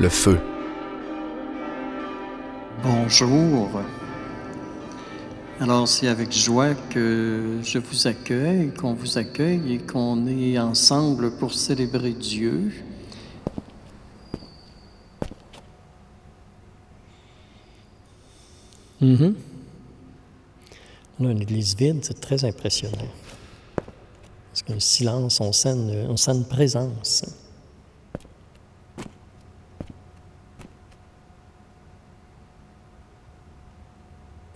le feu. Bonjour. Alors c'est avec joie que je vous accueille, qu'on vous accueille et qu'on est ensemble pour célébrer Dieu. Mhm. On a une église vide, c'est très impressionnant. Parce qu'un silence, on sent, on sent une présence.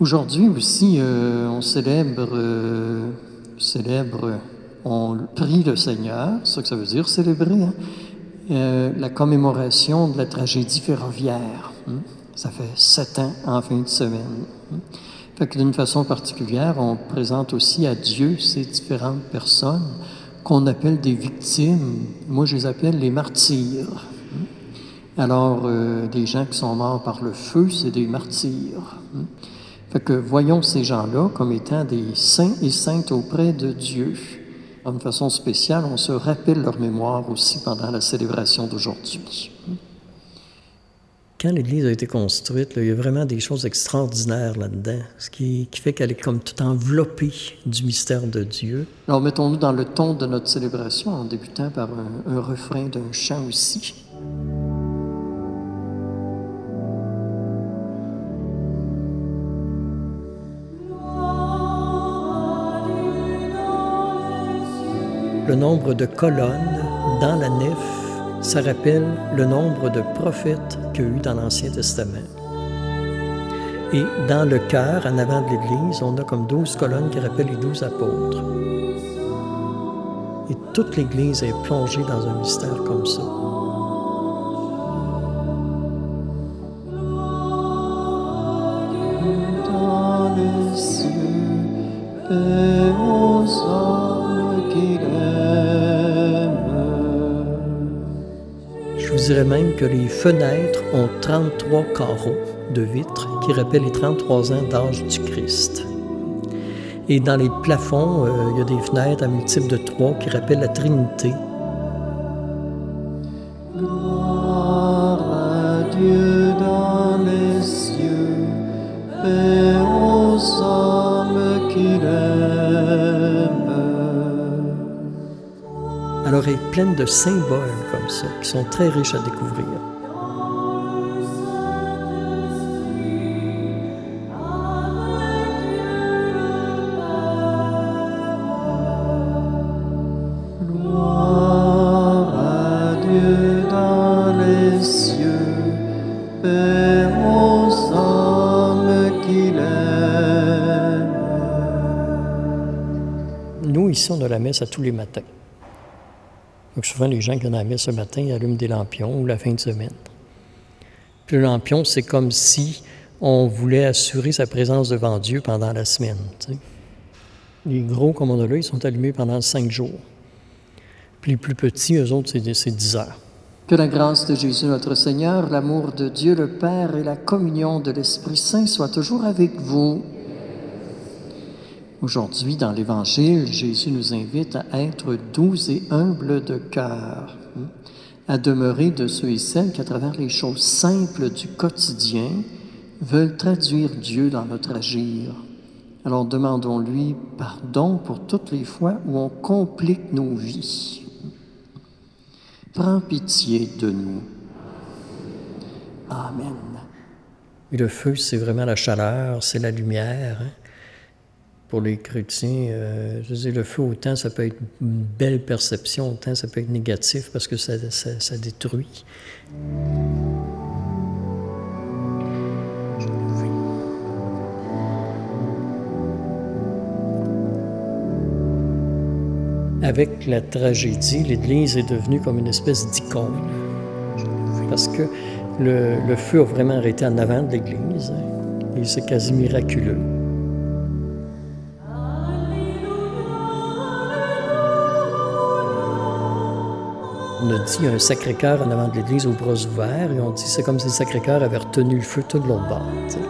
Aujourd'hui aussi, euh, on célèbre, euh, célèbre, on prie le Seigneur, c'est ça que ça veut dire, célébrer, hein, euh, la commémoration de la tragédie ferroviaire. hein. Ça fait sept ans en fin de semaine. hein. Fait que d'une façon particulière, on présente aussi à Dieu ces différentes personnes qu'on appelle des victimes. Moi, je les appelle les martyrs. hein. Alors, des gens qui sont morts par le feu, c'est des martyrs. Fait que voyons ces gens-là comme étant des saints et saintes auprès de Dieu. D'une façon spéciale, on se rappelle leur mémoire aussi pendant la célébration d'aujourd'hui. Quand l'Église a été construite, là, il y a vraiment des choses extraordinaires là-dedans, ce qui, qui fait qu'elle est comme tout enveloppée du mystère de Dieu. Alors mettons-nous dans le ton de notre célébration en débutant par un, un refrain d'un chant aussi. Le nombre de colonnes dans la nef, ça rappelle le nombre de prophètes qu'il y a eu dans l'Ancien Testament. Et dans le chœur, en avant de l'Église, on a comme douze colonnes qui rappellent les douze apôtres. Et toute l'Église est plongée dans un mystère comme ça. Les fenêtres ont 33 carreaux de vitres qui rappellent les 33 ans d'âge du Christ. Et dans les plafonds, euh, il y a des fenêtres à multiples de 3 qui rappellent la Trinité. Est pleine de symboles comme ça, qui sont très riches à découvrir. Nous, ici, on a la messe à tous les matins. Donc souvent, les gens qui la messe ce matin, ils allument des lampions ou la fin de semaine. Puis le lampion, c'est comme si on voulait assurer sa présence devant Dieu pendant la semaine. Les gros, comme on a là, ils sont allumés pendant cinq jours. Puis les plus petits, eux autres, c'est 10 heures. Que la grâce de Jésus notre Seigneur, l'amour de Dieu le Père et la communion de l'Esprit Saint soient toujours avec vous. Aujourd'hui, dans l'Évangile, Jésus nous invite à être doux et humbles de cœur, hein, à demeurer de ceux et celles qui, à travers les choses simples du quotidien, veulent traduire Dieu dans notre agir. Alors demandons-lui pardon pour toutes les fois où on complique nos vies. Prends pitié de nous. Amen. Le feu, c'est vraiment la chaleur, c'est la lumière. hein. Pour les chrétiens, euh, je veux dire, le feu, autant ça peut être une belle perception, autant ça peut être négatif parce que ça, ça- détruit. Avec la tragédie, l'Église est devenue comme une espèce d'icône. Parce que le, le feu a vraiment arrêté en avant de l'Église. hein, Et c'est quasi miraculeux. On a dit un Sacré-Cœur en avant de l'église aux bras ouverts et on dit c'est comme si le Sacré-Cœur avait retenu le feu tout de l'autre bord. tu sais.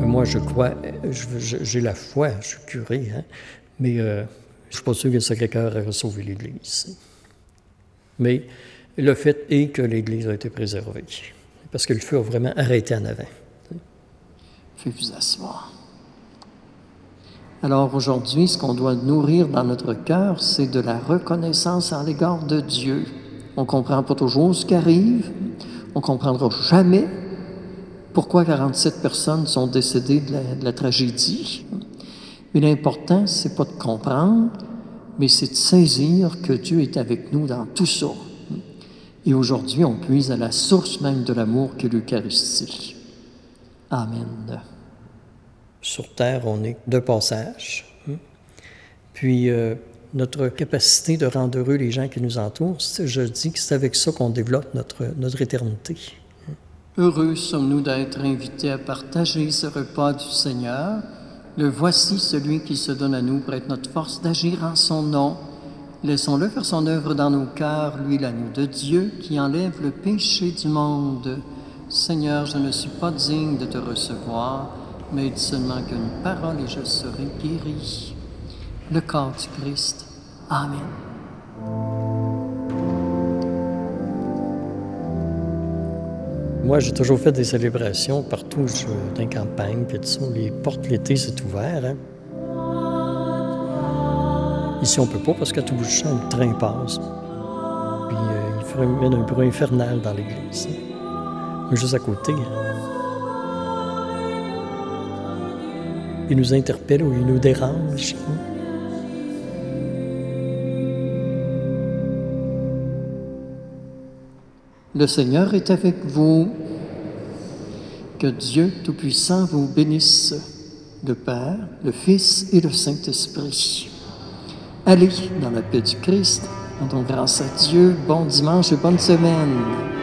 Mais Moi, je crois, j'ai la foi, je suis curé, hein, mais euh, je ne suis pas sûr que le Sacré-Cœur ait sauvé l'Église. Mais le fait est que l'Église a été préservée, parce que le feu a vraiment arrêté en avant. Faites-vous asseoir. Alors aujourd'hui, ce qu'on doit nourrir dans notre cœur, c'est de la reconnaissance à l'égard de Dieu. On ne comprend pas toujours ce qui arrive. On ne comprendra jamais pourquoi 47 personnes sont décédées de la, tragédie. Mais l'important, c'est pas de comprendre, mais c'est de saisir que Dieu est avec nous dans tout ça. Et aujourd'hui, on puise à la source même de l'amour qu'est l'Eucharistie. Amen. Sur Terre, on est de passage. hein. Puis, euh, notre capacité de rendre heureux les gens qui nous entourent, c'est- je dis que c'est avec ça qu'on développe notre, notre éternité. Heureux sommes-nous d'être invités à partager ce repas du Seigneur. Le voici celui qui se donne à nous pour être notre force d'agir en son nom. Laissons-le faire son œuvre dans nos cœurs, lui l'agneau de Dieu qui enlève le péché du monde. Seigneur, je ne suis pas digne de te recevoir, mais dis seulement qu'une parole et je serai guéri. Le corps du Christ. Amen. Moi, j'ai toujours fait des célébrations partout je dans les campagnes, puis tout ça. Les portes l'été, c'est ouvert. hein. Ici, on peut pas parce qu'à tout bout de champ, le train passe. Puis euh, il même un bruit infernal dans l'église. Juste à côté. Il nous interpelle ou il nous dérange. Le Seigneur est avec vous. Que Dieu Tout-Puissant vous bénisse, le Père, le Fils et le Saint-Esprit. Allez dans la paix du Christ, rendons grâce à Dieu. Bon dimanche et bonne semaine.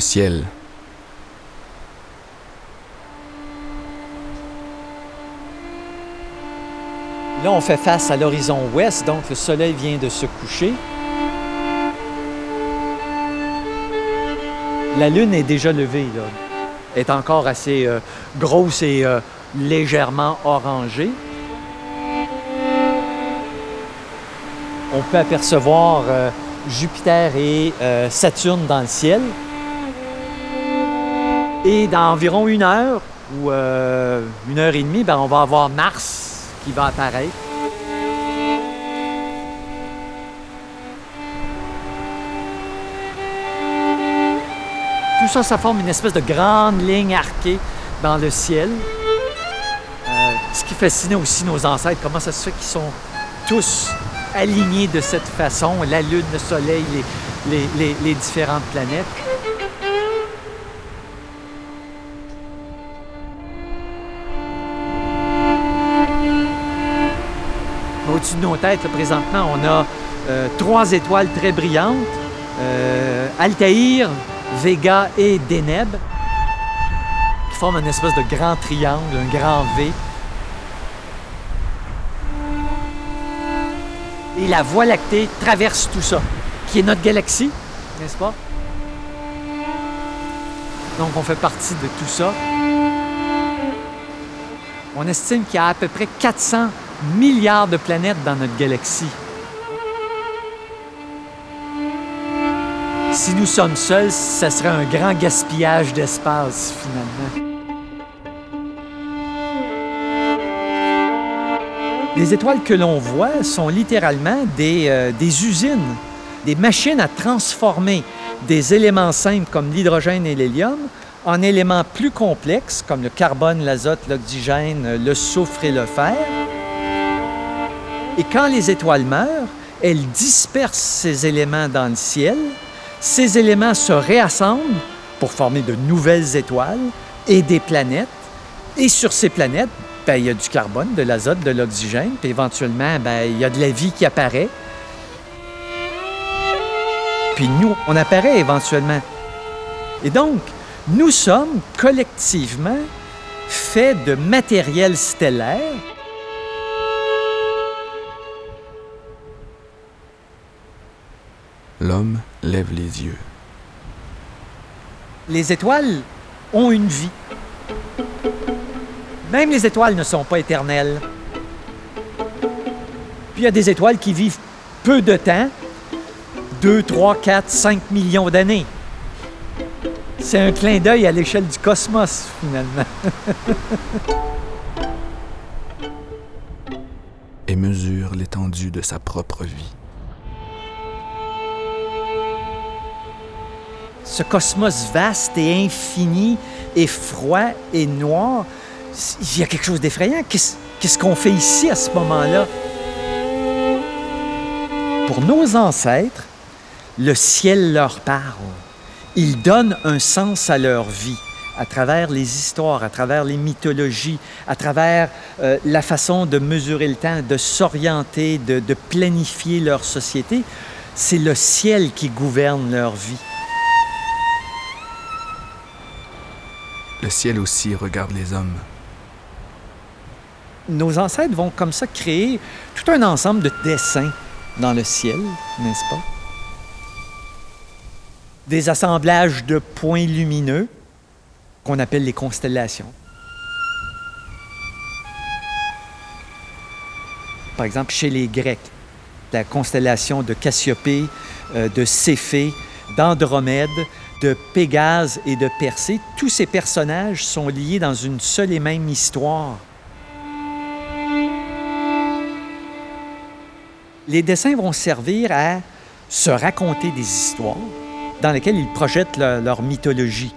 Ciel, Là, on fait face à l'horizon ouest, donc le soleil vient de se coucher. La lune est déjà levée. Elle est encore assez euh, grosse et euh, légèrement orangée. On peut apercevoir euh, Jupiter et Saturne dans le ciel. Et dans environ une heure ou euh, une heure et demie, ben, on va avoir Mars qui va apparaître. Tout ça, ça forme une espèce de grande ligne arquée dans le ciel. Euh, ce qui fascinait aussi nos ancêtres, comment ça se fait qu'ils sont tous alignés de cette façon, la Lune, le Soleil, les, différentes planètes. De nos têtes, présentement, on a euh, trois étoiles très brillantes, euh, Altaïr, Vega et Deneb, qui forment une espèce de grand triangle, un grand V. Et la Voie lactée traverse tout ça, qui est notre galaxie, n'est-ce pas? Donc on fait partie de tout ça. On estime qu'il y a à peu près 400 milliards de planètes dans notre galaxie. Si nous sommes seuls, ça serait un grand gaspillage d'espace, finalement. Les étoiles que l'on voit sont littéralement des, euh, des usines, des machines à transformer des éléments simples comme l'hydrogène et l'hélium en éléments plus complexes comme le carbone, l'azote, l'oxygène, le soufre et le fer. Et quand les étoiles meurent, elles dispersent ces éléments dans le ciel. Ces éléments se réassemblent pour former de nouvelles étoiles et des planètes. Et sur ces planètes, ben, il y a du carbone, de l'azote, de l'oxygène, puis éventuellement, ben, il y a de la vie qui apparaît. Puis nous, on apparaît éventuellement. Et donc, nous sommes collectivement faits de matériel stellaire L'homme lève les yeux. les étoiles ont une vie. Même les étoiles ne sont pas éternelles. Puis il y a des étoiles qui vivent peu de temps, 2, 3, 4, 5 millions d'années. C'est un clin d'œil à l'échelle du cosmos, finalement. et mesure l'étendue de sa propre vie. Ce cosmos vaste et infini et froid et noir, il y a quelque chose d'effrayant. Qu'est-ce qu'on fait ici à ce moment-là? Pour nos ancêtres, le ciel leur parle. Il donne un sens à leur vie à travers les histoires, à travers les mythologies, à travers euh, la façon de mesurer le temps, de s'orienter, de planifier leur société. C'est le ciel qui gouverne leur vie. Le ciel aussi regarde les hommes. Nos ancêtres vont comme ça créer tout un ensemble de dessins dans le ciel, n'est-ce pas? Des assemblages de points lumineux qu'on appelle les constellations. Par exemple, chez les Grecs, la constellation de Cassiopée, euh, de Céphée, d'Andromède, de Pégase et de Persée, tous ces personnages sont liés dans une seule et même histoire. Les dessins vont servir à se raconter des histoires dans lesquelles ils projettent leur, leur mythologie.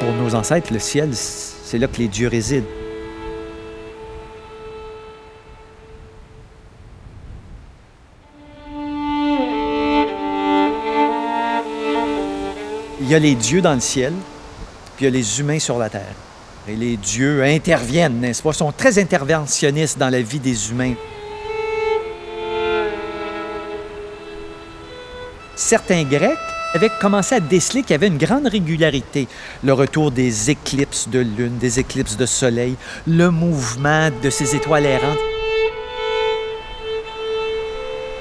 Pour nos ancêtres, le ciel, c'est là que les dieux résident. Il y a les dieux dans le ciel, puis il y a les humains sur la terre. Et les dieux interviennent, n'est-ce pas? Ils sont très interventionnistes dans la vie des humains. Certains Grecs avaient commencé à déceler qu'il y avait une grande régularité. Le retour des éclipses de lune, des éclipses de soleil, le mouvement de ces étoiles errantes.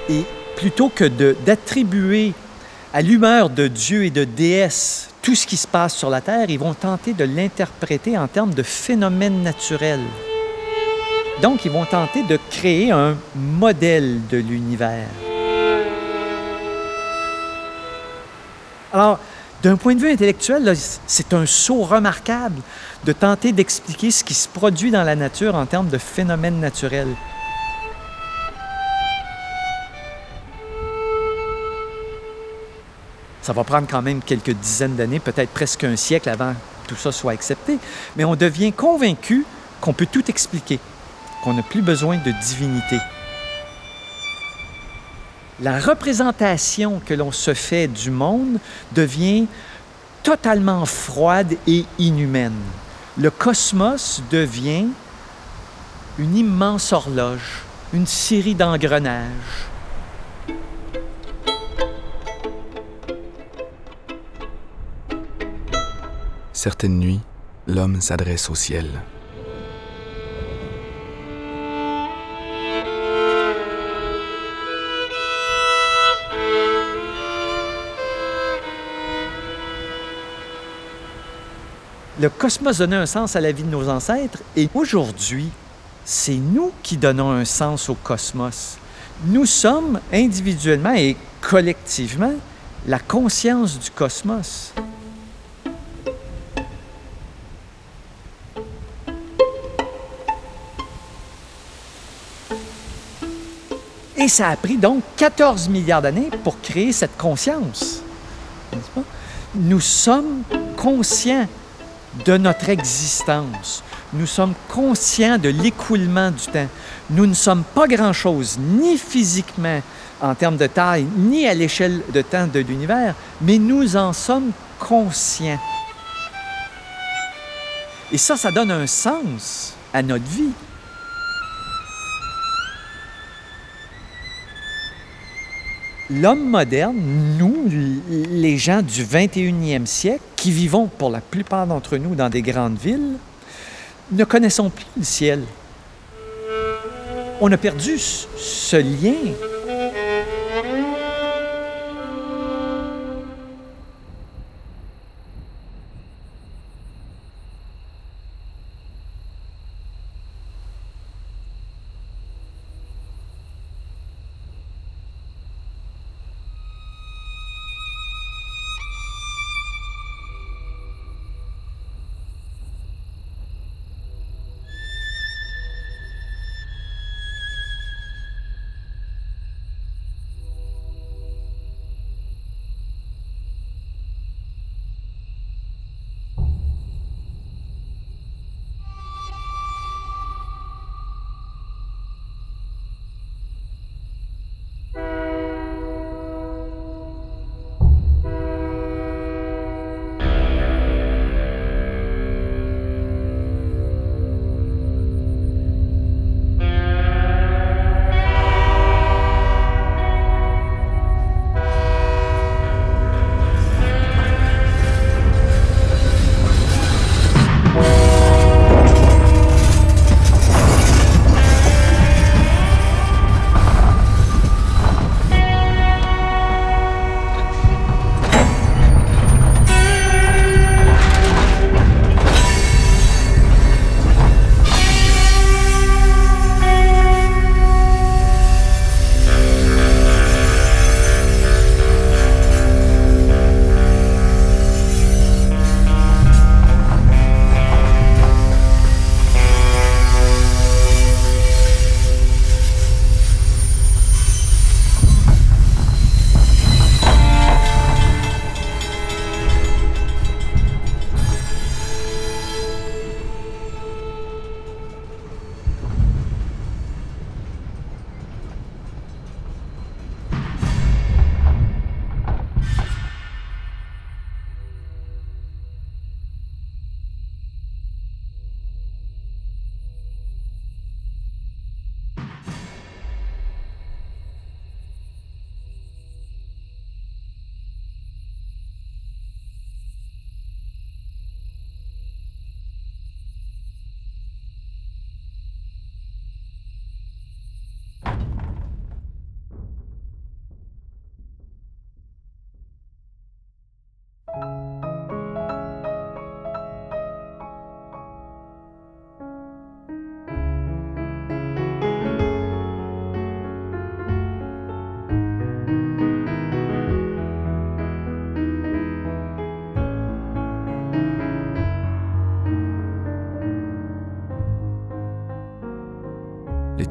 Et plutôt que d'attribuer à l'humeur de Dieu et de déesse tout ce qui se passe sur la Terre, ils vont tenter de l'interpréter en termes de phénomènes naturels. Donc, ils vont tenter de créer un modèle de l'univers. Alors, d'un point de vue intellectuel, c'est un saut remarquable de tenter d'expliquer ce qui se produit dans la nature en termes de phénomènes naturels. Ça va prendre quand même quelques dizaines d'années, peut-être presque un siècle avant que tout ça soit accepté, mais on devient convaincu qu'on peut tout expliquer, qu'on n'a plus besoin de divinité. La représentation que l'on se fait du monde devient totalement froide et inhumaine. Le cosmos devient une immense horloge, une série d'engrenages. Certaines nuits, l'homme s'adresse au ciel. Le cosmos donnait un sens à la vie de nos ancêtres et aujourd'hui, c'est nous qui donnons un sens au cosmos. Nous sommes individuellement et collectivement la conscience du cosmos. Et ça a pris donc 14 milliards d'années pour créer cette conscience. Nous sommes conscients de notre existence. Nous sommes conscients de l'écoulement du temps. Nous ne sommes pas grand-chose, ni physiquement en termes de taille, ni à l'échelle de temps de l'univers, mais nous en sommes conscients. Et ça, ça donne un sens à notre vie. L'homme moderne, nous, les gens du 21e siècle, qui vivons pour la plupart d'entre nous dans des grandes villes, ne connaissons plus le ciel. On a perdu ce lien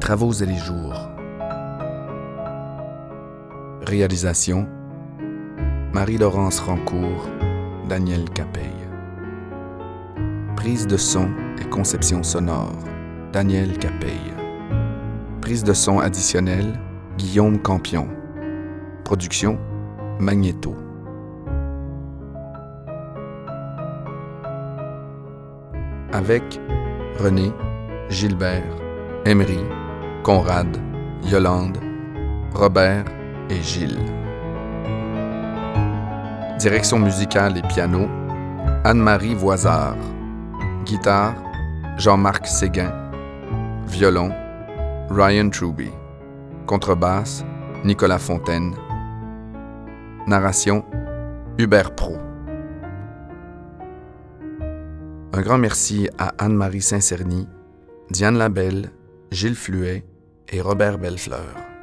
travaux et les jours. Réalisation Marie-Laurence Rancourt, Daniel Capeille. Prise de son et conception sonore, Daniel Capeille. Prise de son additionnelle, Guillaume Campion. Production, Magnéto. Avec René, Gilbert, Emery, Conrad, Yolande, Robert et Gilles. Direction musicale et piano, Anne-Marie Voisard. Guitare, Jean-Marc Séguin. Violon, Ryan Truby. Contrebasse, Nicolas Fontaine. Narration, Hubert Pro. Un grand merci à Anne-Marie Saint-Cerny, Diane Labelle, Gilles Fluet et Robert Bellefleur.